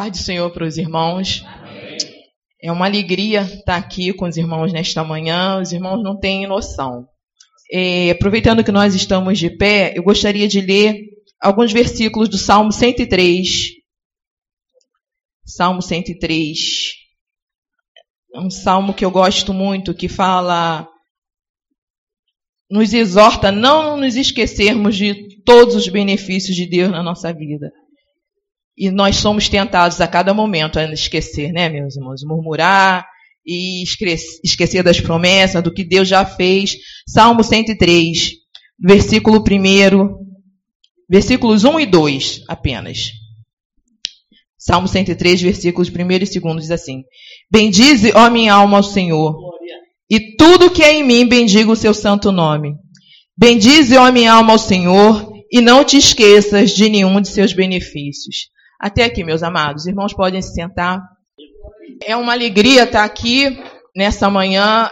Paz do Senhor para os irmãos. É uma alegria estar aqui com os irmãos nesta manhã. Os irmãos não têm noção. É, aproveitando que nós estamos de pé, eu gostaria de ler alguns versículos do Salmo 103. Salmo 103. É um salmo que eu gosto muito, que fala, nos exorta a não nos esquecermos de todos os benefícios de Deus na nossa vida. E nós somos tentados a cada momento a esquecer, né, meus irmãos? Murmurar e esquecer das promessas, do que Deus já fez. Salmo 103, versículo 1, versículos 1 e 2 apenas. Salmo 103, versículos 1 e 2 diz assim: Bendize, ó minha alma, ao Senhor, e tudo que é em mim bendiga o seu santo nome. Bendize, ó minha alma, ao Senhor, e não te esqueças de nenhum de seus benefícios. Até aqui, meus amados. Irmãos, podem se sentar. É uma alegria estar aqui nessa manhã,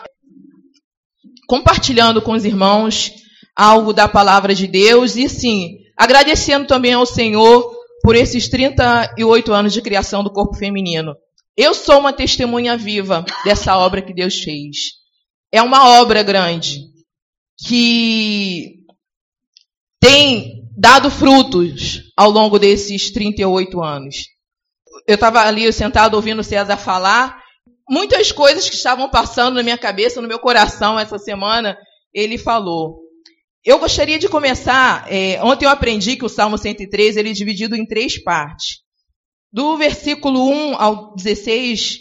compartilhando com os irmãos algo da palavra de Deus e, sim, agradecendo também ao Senhor por esses 38 anos de criação do corpo feminino. Eu sou uma testemunha viva dessa obra que Deus fez. É uma obra grande que tem dado frutos ao longo desses 38 anos. Eu estava ali sentado ouvindo o César falar, muitas coisas que estavam passando na minha cabeça, no meu coração essa semana, ele falou. Eu gostaria de começar, é, ontem eu aprendi que o Salmo 103 ele é dividido em três partes. Do versículo 1 ao 16,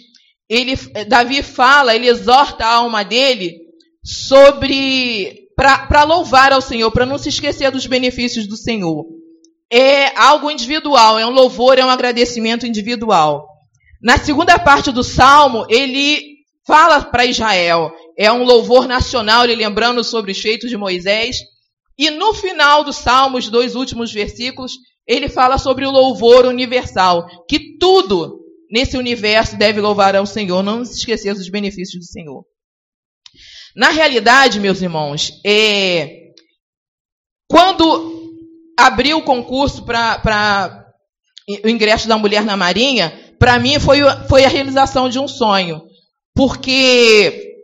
ele, Davi fala, ele exorta a alma dele sobre para louvar ao Senhor, para não se esquecer dos benefícios do Senhor. É algo individual, é um louvor, é um agradecimento individual. Na segunda parte do salmo, ele fala para Israel, é um louvor nacional, ele lembrando sobre os feitos de Moisés. E no final do salmo, os dois últimos versículos, ele fala sobre o louvor universal, que tudo nesse universo deve louvar ao Senhor, não se esquecer dos benefícios do Senhor. Na realidade, meus irmãos, é, quando abriu o concurso para o ingresso da mulher na Marinha, para mim foi, foi a realização de um sonho. Porque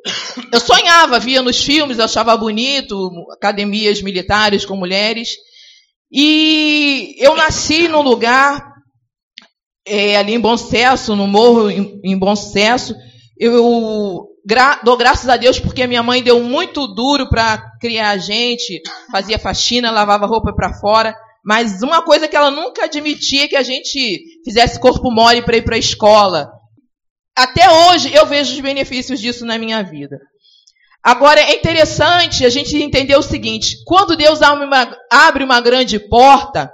eu sonhava, via nos filmes, achava bonito, academias militares com mulheres. E eu nasci num lugar, é, ali em Bom Sucesso, no morro em, em Bom Sucesso. Eu gra dou graças a Deus porque minha mãe deu muito duro para criar a gente, fazia faxina, lavava roupa para fora. Mas uma coisa que ela nunca admitia é que a gente fizesse corpo mole para ir para a escola. Até hoje eu vejo os benefícios disso na minha vida. Agora é interessante a gente entender o seguinte: quando Deus abre uma, abre uma grande porta,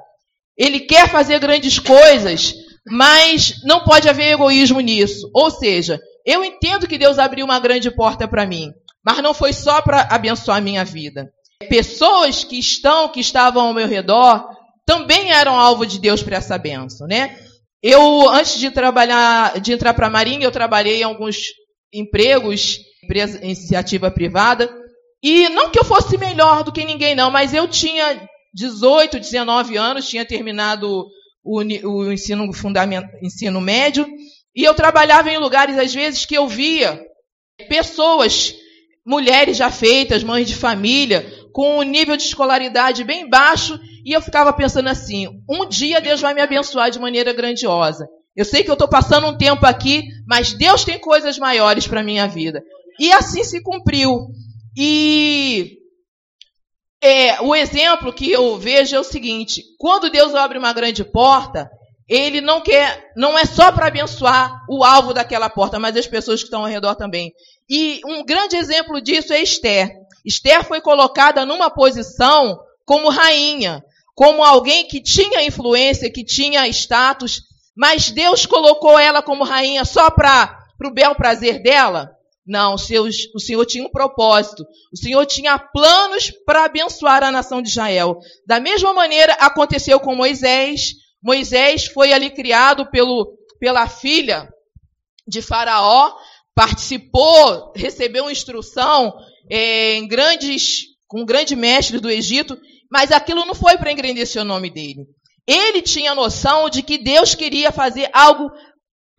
Ele quer fazer grandes coisas, mas não pode haver egoísmo nisso. Ou seja, eu entendo que Deus abriu uma grande porta para mim, mas não foi só para abençoar a minha vida. Pessoas que estão, que estavam ao meu redor, também eram alvo de Deus para essa benção, né? Eu, antes de trabalhar, de entrar para a Marinha, eu trabalhei em alguns empregos, empresa, iniciativa privada, e não que eu fosse melhor do que ninguém, não, mas eu tinha 18, 19 anos, tinha terminado o, o ensino, fundamental, ensino médio, e eu trabalhava em lugares, às vezes, que eu via pessoas, mulheres já feitas, mães de família, com um nível de escolaridade bem baixo, e eu ficava pensando assim: um dia Deus vai me abençoar de maneira grandiosa. Eu sei que eu estou passando um tempo aqui, mas Deus tem coisas maiores para minha vida. E assim se cumpriu. E é, o exemplo que eu vejo é o seguinte: quando Deus abre uma grande porta, ele não quer, não é só para abençoar o alvo daquela porta, mas as pessoas que estão ao redor também. E um grande exemplo disso é Esther. Esther foi colocada numa posição como rainha, como alguém que tinha influência, que tinha status, mas Deus colocou ela como rainha só para o bel prazer dela? Não, o Senhor, o Senhor tinha um propósito. O Senhor tinha planos para abençoar a nação de Israel. Da mesma maneira aconteceu com Moisés, Moisés foi ali criado pelo, pela filha de Faraó, participou, recebeu instrução é, em grandes, com um grande mestre do Egito, mas aquilo não foi para engrandecer o nome dele. ele tinha noção de que Deus queria fazer algo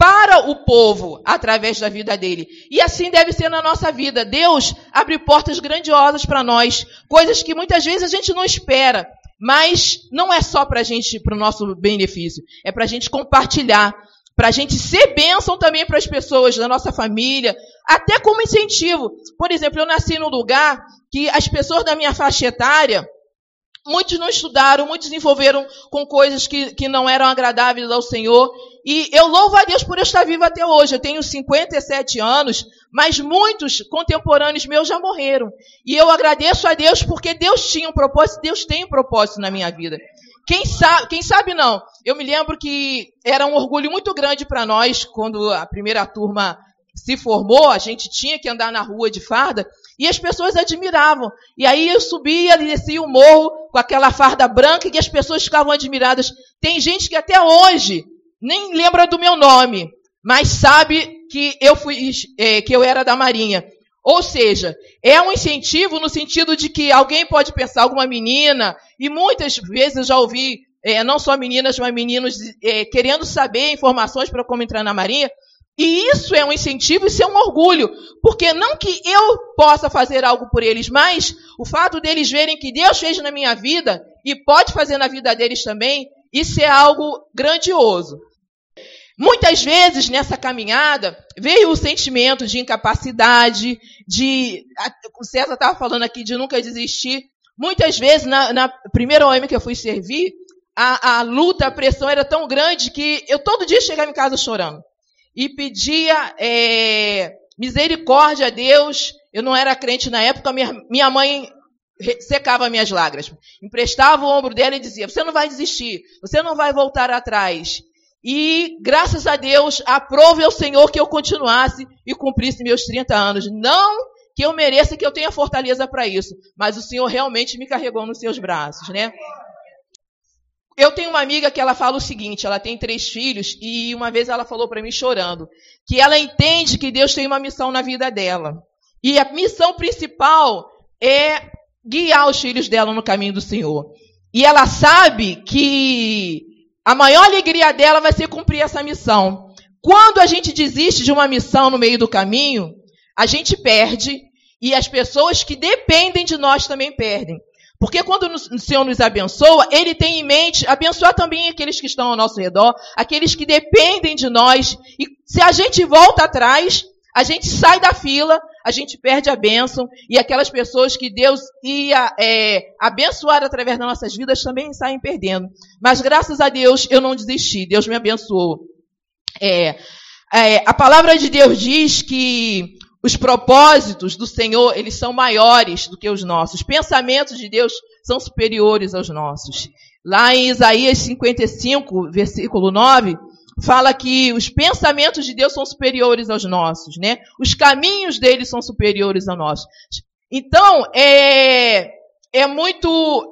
para o povo através da vida dele. E assim deve ser na nossa vida. Deus abre portas grandiosas para nós, coisas que muitas vezes a gente não espera, mas não é só para a gente, para o nosso benefício, é para a gente compartilhar, para a gente ser bênção também para as pessoas da nossa família, até como incentivo. Por exemplo, eu nasci num lugar que as pessoas da minha faixa etária Muitos não estudaram, muitos se envolveram com coisas que, que não eram agradáveis ao Senhor. E eu louvo a Deus por eu estar vivo até hoje. Eu tenho 57 anos, mas muitos contemporâneos meus já morreram. E eu agradeço a Deus porque Deus tinha um propósito, Deus tem um propósito na minha vida. Quem sabe, quem sabe não. Eu me lembro que era um orgulho muito grande para nós quando a primeira turma se formou, a gente tinha que andar na rua de farda, e as pessoas admiravam. E aí eu subia e descia o morro com aquela farda branca e as pessoas ficavam admiradas. Tem gente que até hoje nem lembra do meu nome, mas sabe que eu fui, é, que eu era da Marinha. Ou seja, é um incentivo no sentido de que alguém pode pensar, alguma menina, e muitas vezes eu já ouvi, é, não só meninas, mas meninos é, querendo saber informações para como entrar na Marinha, e isso é um incentivo, isso é um orgulho. Porque não que eu possa fazer algo por eles, mas o fato deles verem que Deus fez na minha vida e pode fazer na vida deles também, isso é algo grandioso. Muitas vezes nessa caminhada veio o sentimento de incapacidade, de. O César estava falando aqui de nunca desistir. Muitas vezes, na, na primeira OM que eu fui servir, a, a luta, a pressão era tão grande que eu todo dia chegava em casa chorando e pedia é, misericórdia a Deus. Eu não era crente na época, minha, minha mãe secava minhas lágrimas. Emprestava o ombro dela e dizia: Você não vai desistir, você não vai voltar atrás. E graças a Deus, aprove ao Senhor que eu continuasse e cumprisse meus 30 anos. Não que eu mereça que eu tenha fortaleza para isso, mas o Senhor realmente me carregou nos seus braços, né? Eu tenho uma amiga que ela fala o seguinte: ela tem três filhos e uma vez ela falou para mim chorando que ela entende que Deus tem uma missão na vida dela e a missão principal é guiar os filhos dela no caminho do Senhor. E ela sabe que a maior alegria dela vai ser cumprir essa missão. Quando a gente desiste de uma missão no meio do caminho, a gente perde e as pessoas que dependem de nós também perdem. Porque quando o Senhor nos abençoa, Ele tem em mente abençoar também aqueles que estão ao nosso redor, aqueles que dependem de nós. E se a gente volta atrás, a gente sai da fila, a gente perde a bênção, e aquelas pessoas que Deus ia é, abençoar através das nossas vidas também saem perdendo. Mas graças a Deus eu não desisti, Deus me abençoou. É, é, a palavra de Deus diz que os propósitos do Senhor, eles são maiores do que os nossos. Os pensamentos de Deus são superiores aos nossos. Lá em Isaías 55, versículo 9, fala que os pensamentos de Deus são superiores aos nossos, né? Os caminhos dele são superiores aos nossos. Então, é, é muito,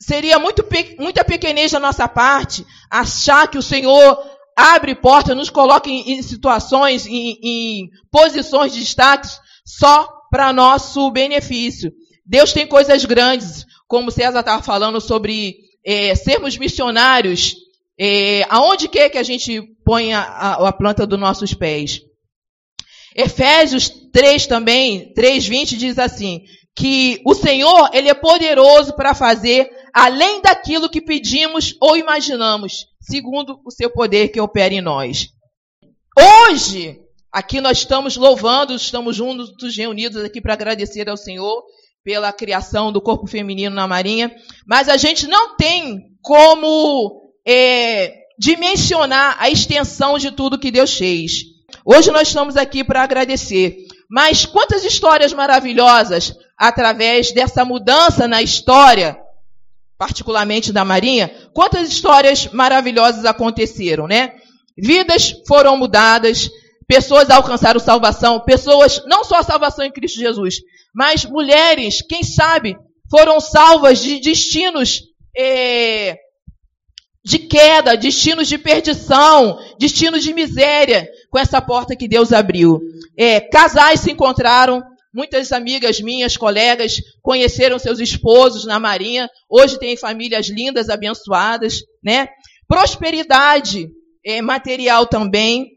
seria muito, muita pequenez da nossa parte achar que o Senhor abre porta, nos coloca em, em situações, em, em posições de destaque só para nosso benefício. Deus tem coisas grandes, como César estava falando sobre é, sermos missionários, é, aonde quer que a gente ponha a, a planta dos nossos pés. Efésios 3 também, 3:20 diz assim, que o Senhor, ele é poderoso para fazer além daquilo que pedimos ou imaginamos, segundo o seu poder que opera em nós. Hoje, aqui nós estamos louvando, estamos juntos reunidos aqui para agradecer ao Senhor pela criação do corpo feminino na Marinha, mas a gente não tem como é, dimensionar a extensão de tudo que Deus fez. Hoje nós estamos aqui para agradecer. Mas quantas histórias maravilhosas através dessa mudança na história particularmente da Marinha, quantas histórias maravilhosas aconteceram, né? Vidas foram mudadas, pessoas alcançaram salvação, pessoas, não só a salvação em Cristo Jesus, mas mulheres, quem sabe, foram salvas de destinos é, de queda, destinos de perdição, destinos de miséria, com essa porta que Deus abriu. É, casais se encontraram Muitas amigas minhas, colegas, conheceram seus esposos na Marinha. Hoje têm famílias lindas, abençoadas, né? Prosperidade é, material também.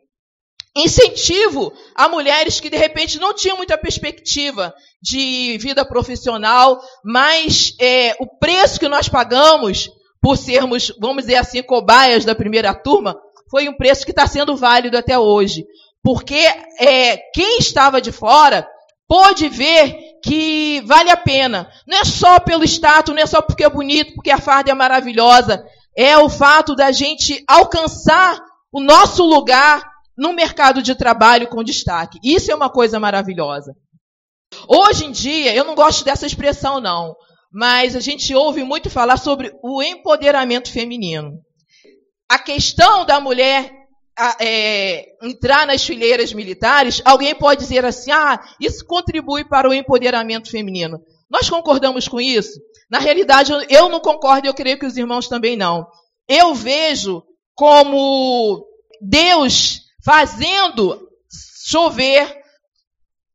Incentivo a mulheres que de repente não tinham muita perspectiva de vida profissional, mas é, o preço que nós pagamos por sermos, vamos dizer assim, cobaias da primeira turma, foi um preço que está sendo válido até hoje. Porque é, quem estava de fora pôde ver que vale a pena. Não é só pelo status, não é só porque é bonito, porque a farda é maravilhosa. É o fato da gente alcançar o nosso lugar no mercado de trabalho com destaque. Isso é uma coisa maravilhosa. Hoje em dia, eu não gosto dessa expressão, não, mas a gente ouve muito falar sobre o empoderamento feminino. A questão da mulher é, entrar nas fileiras militares, alguém pode dizer assim: ah, isso contribui para o empoderamento feminino. Nós concordamos com isso? Na realidade, eu não concordo e eu creio que os irmãos também não. Eu vejo como Deus fazendo chover,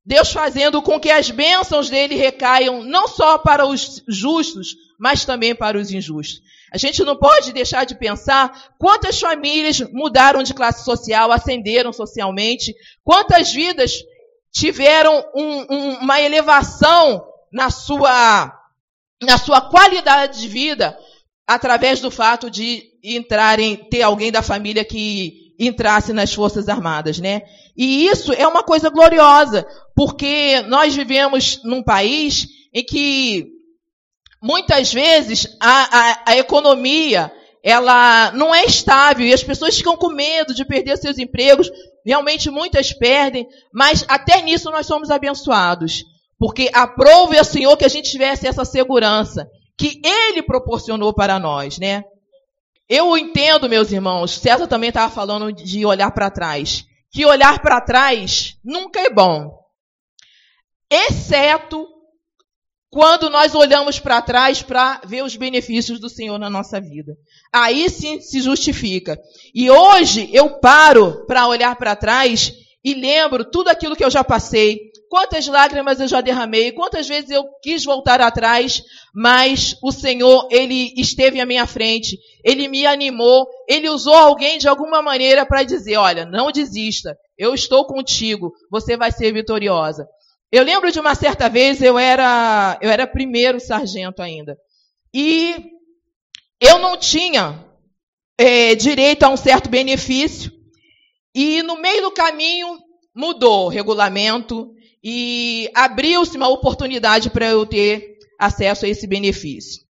Deus fazendo com que as bênçãos dele recaiam não só para os justos, mas também para os injustos. A gente não pode deixar de pensar quantas famílias mudaram de classe social, ascenderam socialmente, quantas vidas tiveram um, um, uma elevação na sua, na sua qualidade de vida através do fato de entrarem, ter alguém da família que entrasse nas Forças Armadas, né? E isso é uma coisa gloriosa, porque nós vivemos num país em que muitas vezes a, a, a economia ela não é estável e as pessoas ficam com medo de perder seus empregos. Realmente muitas perdem, mas até nisso nós somos abençoados. Porque aprove ao Senhor que a gente tivesse essa segurança que Ele proporcionou para nós, né? Eu entendo, meus irmãos, César também estava falando de olhar para trás. Que olhar para trás nunca é bom. Exceto quando nós olhamos para trás para ver os benefícios do Senhor na nossa vida. Aí sim se justifica. E hoje eu paro para olhar para trás e lembro tudo aquilo que eu já passei, quantas lágrimas eu já derramei, quantas vezes eu quis voltar atrás, mas o Senhor, Ele esteve à minha frente, Ele me animou, Ele usou alguém de alguma maneira para dizer, olha, não desista, eu estou contigo, você vai ser vitoriosa. Eu lembro de uma certa vez, eu era, eu era primeiro sargento ainda. E eu não tinha é, direito a um certo benefício. E no meio do caminho mudou o regulamento e abriu-se uma oportunidade para eu ter acesso a esse benefício.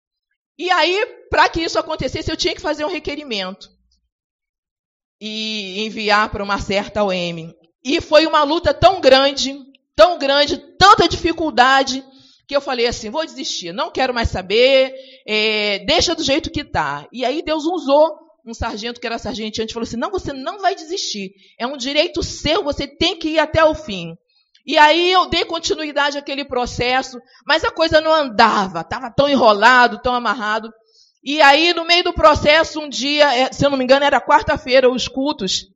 E aí, para que isso acontecesse, eu tinha que fazer um requerimento e enviar para uma certa OM. E foi uma luta tão grande tão grande, tanta dificuldade, que eu falei assim: vou desistir, não quero mais saber, é, deixa do jeito que está. E aí Deus usou um sargento que era sargento antes falou assim: não, você não vai desistir, é um direito seu, você tem que ir até o fim. E aí eu dei continuidade àquele processo, mas a coisa não andava, estava tão enrolado, tão amarrado. E aí, no meio do processo, um dia, é, se eu não me engano, era quarta-feira, os cultos,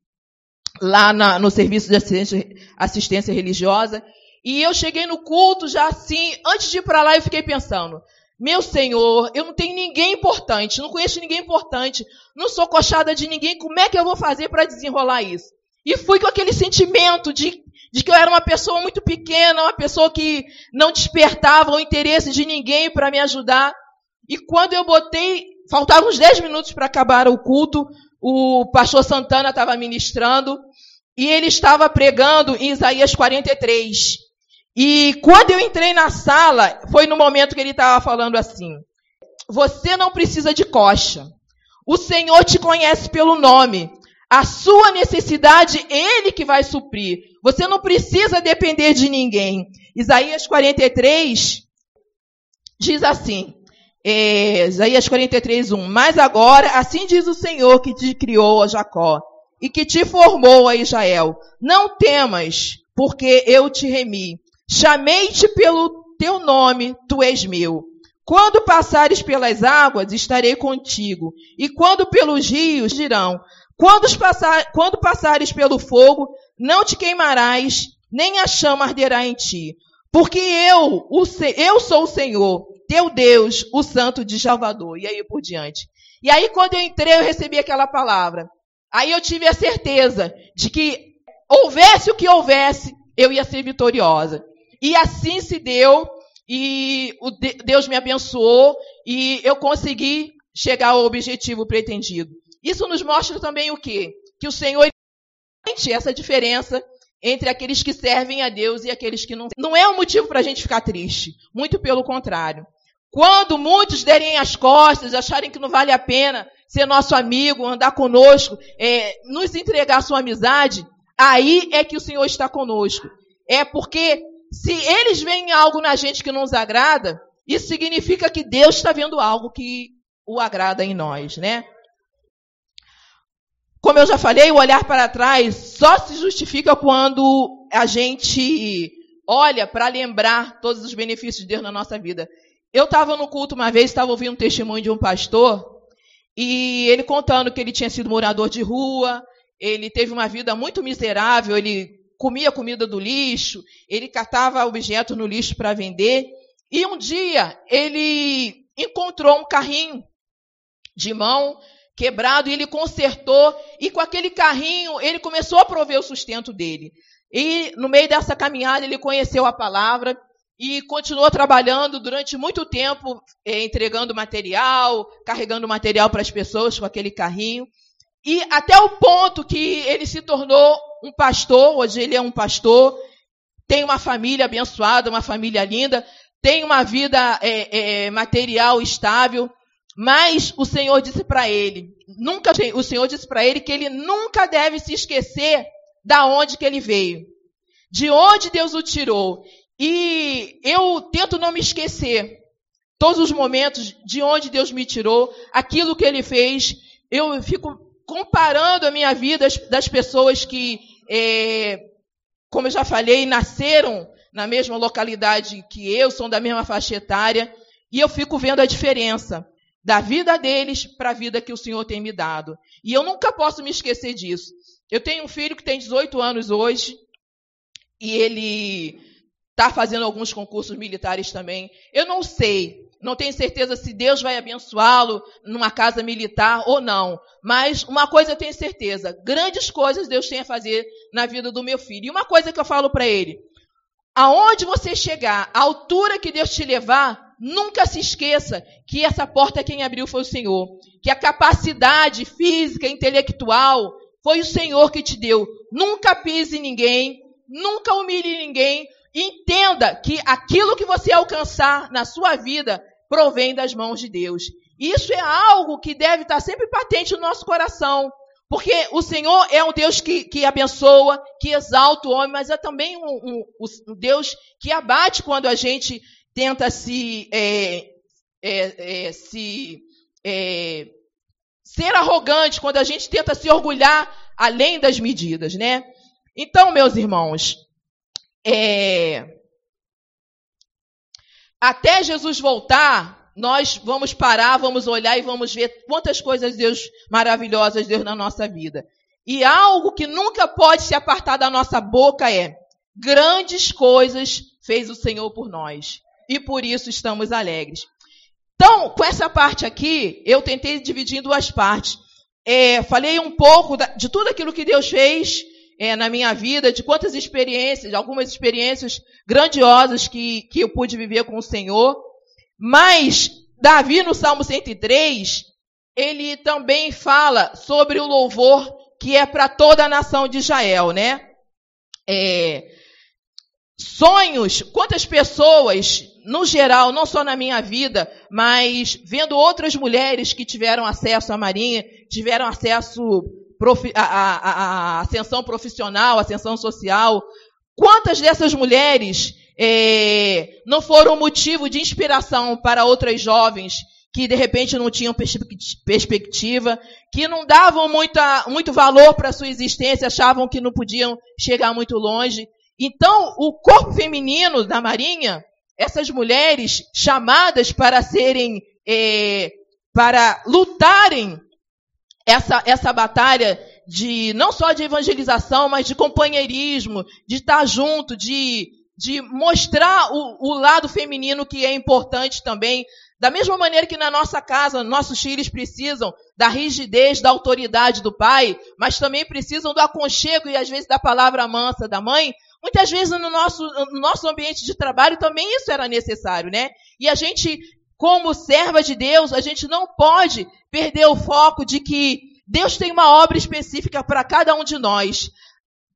lá na, no serviço de assistência, assistência religiosa. E eu cheguei no culto já assim, antes de ir para lá, eu fiquei pensando: meu Senhor, eu não tenho ninguém importante, não conheço ninguém importante, não sou coxada de ninguém, como é que eu vou fazer para desenrolar isso? E fui com aquele sentimento de, de que eu era uma pessoa muito pequena, uma pessoa que não despertava o interesse de ninguém para me ajudar. E quando eu botei, faltavam uns 10 minutos para acabar o culto, o pastor Santana estava ministrando e ele estava pregando em Isaías 43. E quando eu entrei na sala, foi no momento que ele estava falando assim: Você não precisa de coxa. O Senhor te conhece pelo nome. A sua necessidade, Ele que vai suprir. Você não precisa depender de ninguém. Isaías 43 diz assim: é, Isaías 43, 1. Mas agora, assim diz o Senhor que te criou, ó Jacó, e que te formou, a Israel. Não temas, porque eu te remi. Chamei-te pelo teu nome, tu és meu. Quando passares pelas águas, estarei contigo. E quando pelos rios, dirão. Quando, passar, quando passares pelo fogo, não te queimarás, nem a chama arderá em ti Porque eu, o, eu sou o Senhor, teu Deus, o Santo de Salvador. E aí por diante. E aí, quando eu entrei, eu recebi aquela palavra. Aí eu tive a certeza de que, houvesse o que houvesse, eu ia ser vitoriosa. E assim se deu, e Deus me abençoou, e eu consegui chegar ao objetivo pretendido. Isso nos mostra também o quê? Que o Senhor essa diferença entre aqueles que servem a Deus e aqueles que não. Não é um motivo para a gente ficar triste. Muito pelo contrário. Quando muitos derem as costas, acharem que não vale a pena ser nosso amigo, andar conosco, é, nos entregar sua amizade, aí é que o Senhor está conosco. É porque se eles veem algo na gente que não nos agrada, isso significa que Deus está vendo algo que o agrada em nós, né? Como eu já falei, o olhar para trás só se justifica quando a gente olha para lembrar todos os benefícios de Deus na nossa vida. Eu estava no culto uma vez, estava ouvindo um testemunho de um pastor, e ele contando que ele tinha sido morador de rua, ele teve uma vida muito miserável, ele comia comida do lixo, ele catava objetos no lixo para vender, e um dia ele encontrou um carrinho de mão quebrado e ele consertou, e com aquele carrinho ele começou a prover o sustento dele. E no meio dessa caminhada ele conheceu a palavra, e continuou trabalhando durante muito tempo, eh, entregando material, carregando material para as pessoas com aquele carrinho. E até o ponto que ele se tornou um pastor, hoje ele é um pastor, tem uma família abençoada, uma família linda, tem uma vida é, é, material estável, mas o Senhor disse para ele, nunca, o Senhor disse para ele que ele nunca deve se esquecer da onde que ele veio, de onde Deus o tirou e eu tento não me esquecer todos os momentos de onde Deus me tirou, aquilo que Ele fez. Eu fico comparando a minha vida das pessoas que, é, como eu já falei, nasceram na mesma localidade que eu, são da mesma faixa etária, e eu fico vendo a diferença da vida deles para a vida que o Senhor tem me dado. E eu nunca posso me esquecer disso. Eu tenho um filho que tem 18 anos hoje, e ele está fazendo alguns concursos militares também. Eu não sei, não tenho certeza se Deus vai abençoá-lo numa casa militar ou não. Mas uma coisa eu tenho certeza: grandes coisas Deus tem a fazer na vida do meu filho. E uma coisa que eu falo para ele: aonde você chegar, a altura que Deus te levar, nunca se esqueça que essa porta quem abriu foi o Senhor. Que a capacidade física, intelectual, foi o Senhor que te deu. Nunca pise ninguém, nunca humilhe ninguém, Entenda que aquilo que você alcançar na sua vida provém das mãos de Deus. Isso é algo que deve estar sempre patente no nosso coração. Porque o Senhor é um Deus que, que abençoa, que exalta o homem, mas é também um, um, um Deus que abate quando a gente tenta se, é, é, é, se é, ser arrogante, quando a gente tenta se orgulhar além das medidas, né? Então, meus irmãos, é, até Jesus voltar, nós vamos parar, vamos olhar e vamos ver quantas coisas Deus maravilhosas Deus na nossa vida. E algo que nunca pode se apartar da nossa boca é: grandes coisas fez o Senhor por nós. E por isso estamos alegres. Então, com essa parte aqui, eu tentei dividir em duas partes. É, falei um pouco de tudo aquilo que Deus fez é, na minha vida, de quantas experiências, algumas experiências grandiosas que, que eu pude viver com o Senhor. Mas Davi, no Salmo 103, ele também fala sobre o louvor que é para toda a nação de Israel, né? É, sonhos, quantas pessoas, no geral, não só na minha vida, mas vendo outras mulheres que tiveram acesso à Marinha, tiveram acesso a, a, a, ascensão profissional, ascensão social. Quantas dessas mulheres é, não foram motivo de inspiração para outras jovens que de repente não tinham perspectiva, que não davam muita, muito valor para a sua existência, achavam que não podiam chegar muito longe. Então, o corpo feminino da Marinha, essas mulheres chamadas para serem, é, para lutarem essa, essa batalha de não só de evangelização, mas de companheirismo, de estar junto, de, de mostrar o, o lado feminino que é importante também. Da mesma maneira que na nossa casa, nossos filhos precisam da rigidez, da autoridade do pai, mas também precisam do aconchego e às vezes da palavra mansa da mãe, muitas vezes no nosso, no nosso ambiente de trabalho também isso era necessário, né? E a gente, como serva de Deus, a gente não pode perder o foco de que Deus tem uma obra específica para cada um de nós.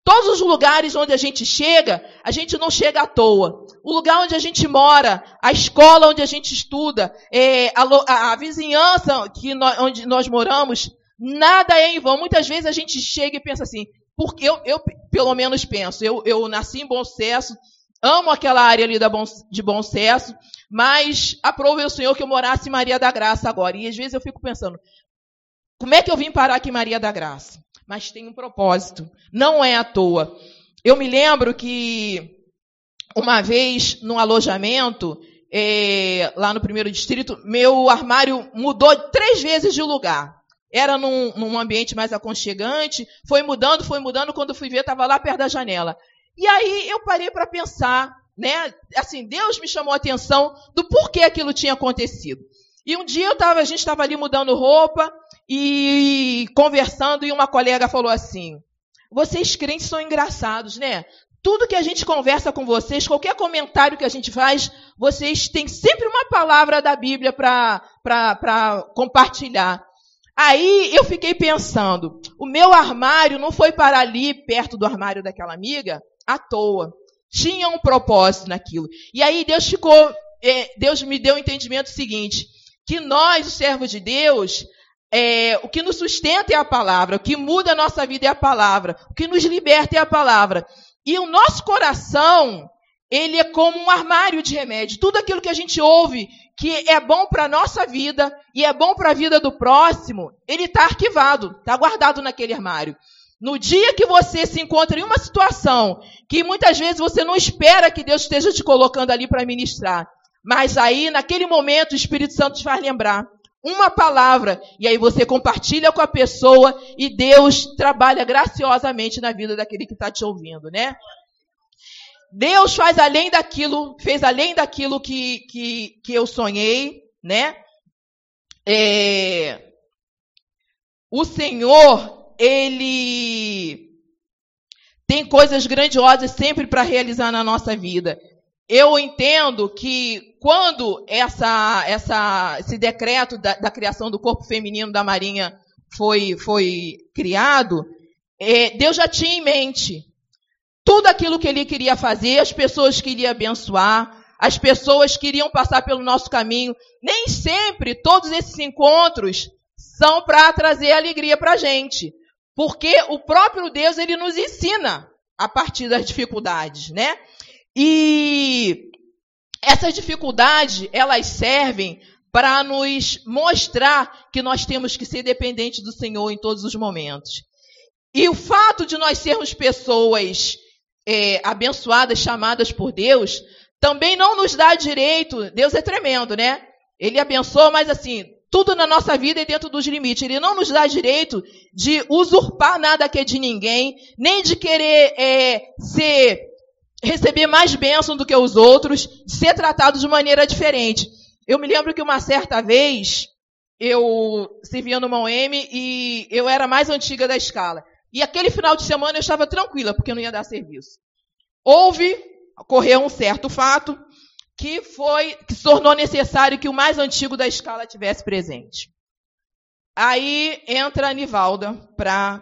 Todos os lugares onde a gente chega, a gente não chega à toa. O lugar onde a gente mora, a escola onde a gente estuda, é, a, a, a, vizinhança que onde nós moramos, nada é em vão. Muitas vezes a gente chega e pensa assim, porque eu, eu pelo menos penso, eu, eu nasci em Bom Sucesso, amo aquela área ali bom, de Bom Sucesso, mas aprove o Senhor que eu morasse em Maria da Graça agora. E às vezes eu fico pensando, como é que eu vim parar aqui em Maria da Graça? mas tem um propósito. Não é à toa. Eu me lembro que uma vez, num alojamento, é, lá no primeiro distrito, meu armário mudou três vezes de lugar. Era num, num ambiente mais aconchegante, foi mudando, foi mudando, quando fui ver, estava lá perto da janela. E aí eu parei para pensar, né? Assim, Deus me chamou a atenção do porquê aquilo tinha acontecido. E um dia eu tava, a gente estava ali mudando roupa e conversando, e uma colega falou assim: vocês crentes são engraçados, né? Tudo que a gente conversa com vocês, qualquer comentário que a gente faz, vocês têm sempre uma palavra da Bíblia para compartilhar. Aí eu fiquei pensando, o meu armário não foi para ali, perto do armário daquela amiga, à toa. Tinha um propósito naquilo. E aí Deus ficou, é, Deus me deu o entendimento seguinte, que nós, os servos de Deus, é, o que nos sustenta é a palavra, o que muda a nossa vida é a palavra, o que nos liberta é a palavra. E o nosso coração, ele é como um armário de remédio. Tudo aquilo que a gente ouve que é bom para a nossa vida e é bom para a vida do próximo, ele está arquivado, está guardado naquele armário. No dia que você se encontra em uma situação que muitas vezes você não espera que Deus esteja te colocando ali para ministrar, mas aí, naquele momento, o Espírito Santo te faz lembrar uma palavra, e aí você compartilha com a pessoa e Deus trabalha graciosamente na vida daquele que está te ouvindo, né? Deus faz além daquilo, fez além daquilo que, que, que eu sonhei, né? É, o Senhor, Ele tem coisas grandiosas sempre para realizar na nossa vida eu entendo que quando essa, essa, esse decreto da, da, criação do corpo feminino da Marinha foi, foi criado, é, Deus já tinha em mente tudo aquilo que ele queria fazer, as pessoas que ele ia abençoar, as pessoas que iriam passar pelo nosso caminho. Nem sempre todos esses encontros são para trazer alegria para a gente. Porque o próprio Deus, ele nos ensina a partir das dificuldades, né? E essas dificuldades, elas servem para nos mostrar que nós temos que ser dependentes do Senhor em todos os momentos. E o fato de nós sermos pessoas é, abençoadas, chamadas por Deus, também não nos dá direito. Deus é tremendo, né? Ele abençoa, mas assim, tudo na nossa vida é dentro dos limites. Ele não nos dá direito de usurpar nada que é de ninguém, nem de querer é, ser receber mais bênção do que os outros, ser tratado de maneira diferente. Eu me lembro que uma certa vez eu servia no OM e eu era mais antiga da escala. E aquele final de semana eu estava tranquila, porque eu não ia dar serviço. Houve, ocorreu um certo fato, que foi, que se tornou necessário que o mais antigo da escala tivesse presente. Aí entra a Nivalda para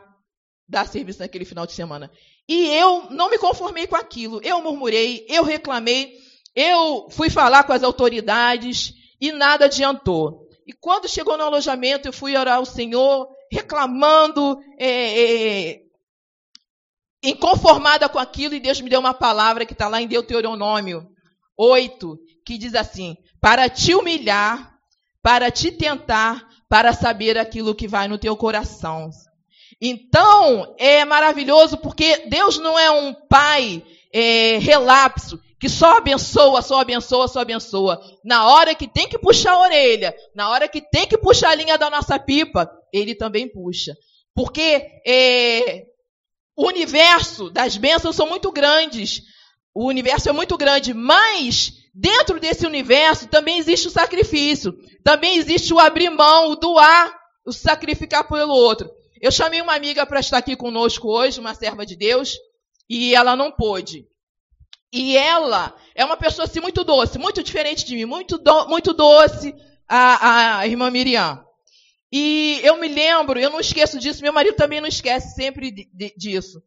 dar serviço naquele final de semana. E eu não me conformei com aquilo. Eu murmurei, eu reclamei, eu fui falar com as autoridades e nada adiantou. E quando chegou no alojamento, eu fui orar ao Senhor, reclamando, é, é, inconformada com aquilo, e Deus me deu uma palavra que está lá em Deuteronômio 8, que diz assim: para te humilhar, para te tentar, para saber aquilo que vai no teu coração. Então, é maravilhoso porque Deus não é um pai é, relapso que só abençoa, só abençoa, só abençoa. Na hora que tem que puxar a orelha, na hora que tem que puxar a linha da nossa pipa, ele também puxa. Porque é, o universo das bênçãos são muito grandes. O universo é muito grande, mas dentro desse universo também existe o sacrifício, também existe o abrir mão, o doar, o sacrificar pelo outro. Eu chamei uma amiga para estar aqui conosco hoje, uma serva de Deus, e ela não pôde. E ela é uma pessoa assim muito doce, muito diferente de mim, muito, do, muito doce, a, a irmã Miriam. E eu me lembro, eu não esqueço disso, meu marido também não esquece sempre de, de, disso.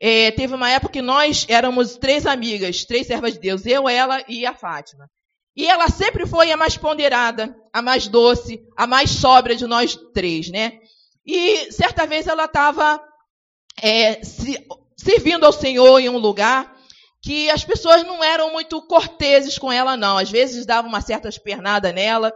É, teve uma época que nós éramos três amigas, três servas de Deus, eu, ela e a Fátima. E ela sempre foi a mais ponderada, a mais doce, a mais sóbria de nós três, né? E certa vez ela estava é, se, servindo ao Senhor em um lugar que as pessoas não eram muito corteses com ela, não. Às vezes davam uma certa espernada nela.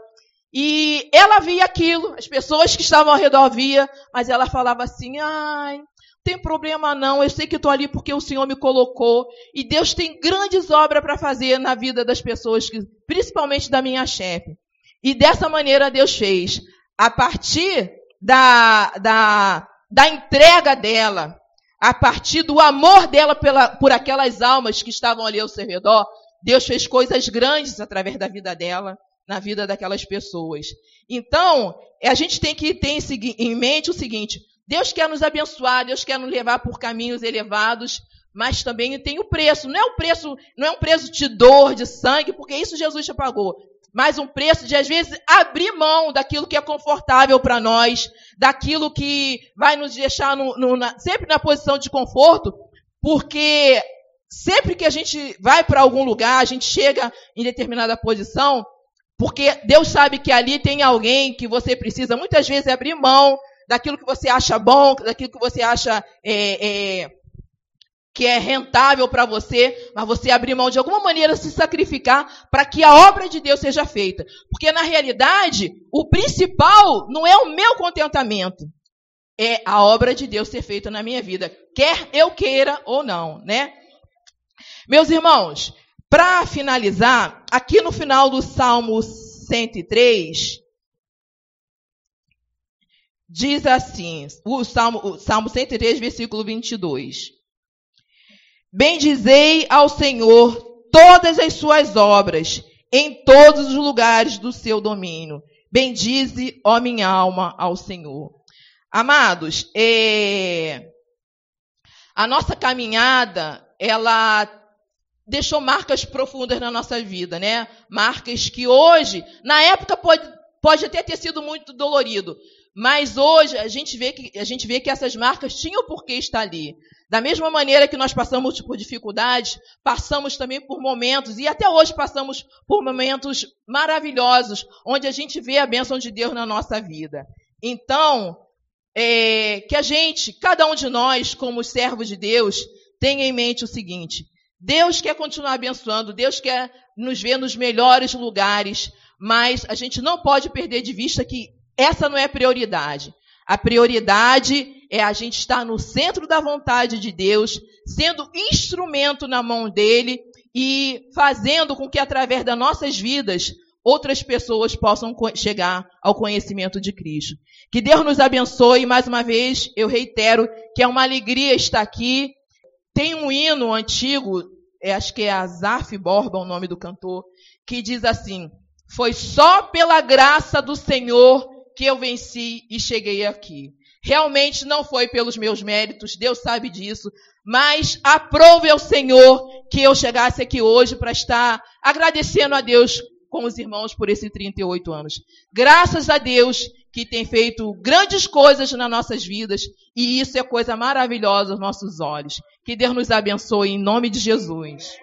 E ela via aquilo, as pessoas que estavam ao redor via, mas ela falava assim: ai, tem problema não, eu sei que estou ali porque o Senhor me colocou. E Deus tem grandes obras para fazer na vida das pessoas, principalmente da minha chefe. E dessa maneira Deus fez. A partir da, da, da entrega dela, a partir do amor dela pela, por aquelas almas que estavam ali ao seu redor, Deus fez coisas grandes através da vida dela, na vida daquelas pessoas. Então, a gente tem que ter em mente o seguinte: Deus quer nos abençoar, Deus quer nos levar por caminhos elevados, mas também tem o preço. Não é um preço, não é um preço de dor, de sangue, porque isso Jesus já pagou mas um preço de, às vezes, abrir mão daquilo que é confortável para nós, daquilo que vai nos deixar no, no, na, sempre na posição de conforto, porque sempre que a gente vai para algum lugar, a gente chega em determinada posição, porque Deus sabe que ali tem alguém que você precisa muitas vezes abrir mão daquilo que você acha bom, daquilo que você acha é, é, que é rentável para você, mas você abrir mão de alguma maneira se sacrificar para que a obra de Deus seja feita. Porque na realidade, o principal não é o meu contentamento, é a obra de Deus ser feita na minha vida, quer eu queira ou não, né? Meus irmãos, para finalizar, aqui no final do Salmo 103, diz assim, o Salmo, o Salmo 103, versículo 22. Bendizei ao Senhor todas as suas obras, em todos os lugares do seu domínio. Bendize, ó minha alma, ao Senhor. Amados, é... a nossa caminhada, ela deixou marcas profundas na nossa vida, né? Marcas que hoje, na época pode, pode até ter sido muito dolorido, mas hoje a gente vê que a gente vê que essas marcas tinham por que estar ali. Da mesma maneira que nós passamos por dificuldades, passamos também por momentos, e até hoje passamos por momentos maravilhosos, onde a gente vê a bênção de Deus na nossa vida. Então, é, que a gente, cada um de nós, como servos de Deus, tenha em mente o seguinte: Deus quer continuar abençoando, Deus quer nos ver nos melhores lugares, mas a gente não pode perder de vista que essa não é prioridade. A prioridade é a gente estar no centro da vontade de Deus, sendo instrumento na mão dele e fazendo com que através das nossas vidas outras pessoas possam chegar ao conhecimento de Cristo. Que Deus nos abençoe. Mais uma vez, eu reitero que é uma alegria estar aqui. Tem um hino antigo, é, acho que é Azaf Borba, o nome do cantor, que diz assim: Foi só pela graça do Senhor que eu venci e cheguei aqui. Realmente não foi pelos meus méritos, Deus sabe disso, mas aprove ao Senhor que eu chegasse aqui hoje para estar agradecendo a Deus com os irmãos por esses 38 anos. Graças a Deus que tem feito grandes coisas nas nossas vidas e isso é coisa maravilhosa aos nossos olhos. Que Deus nos abençoe em nome de Jesus.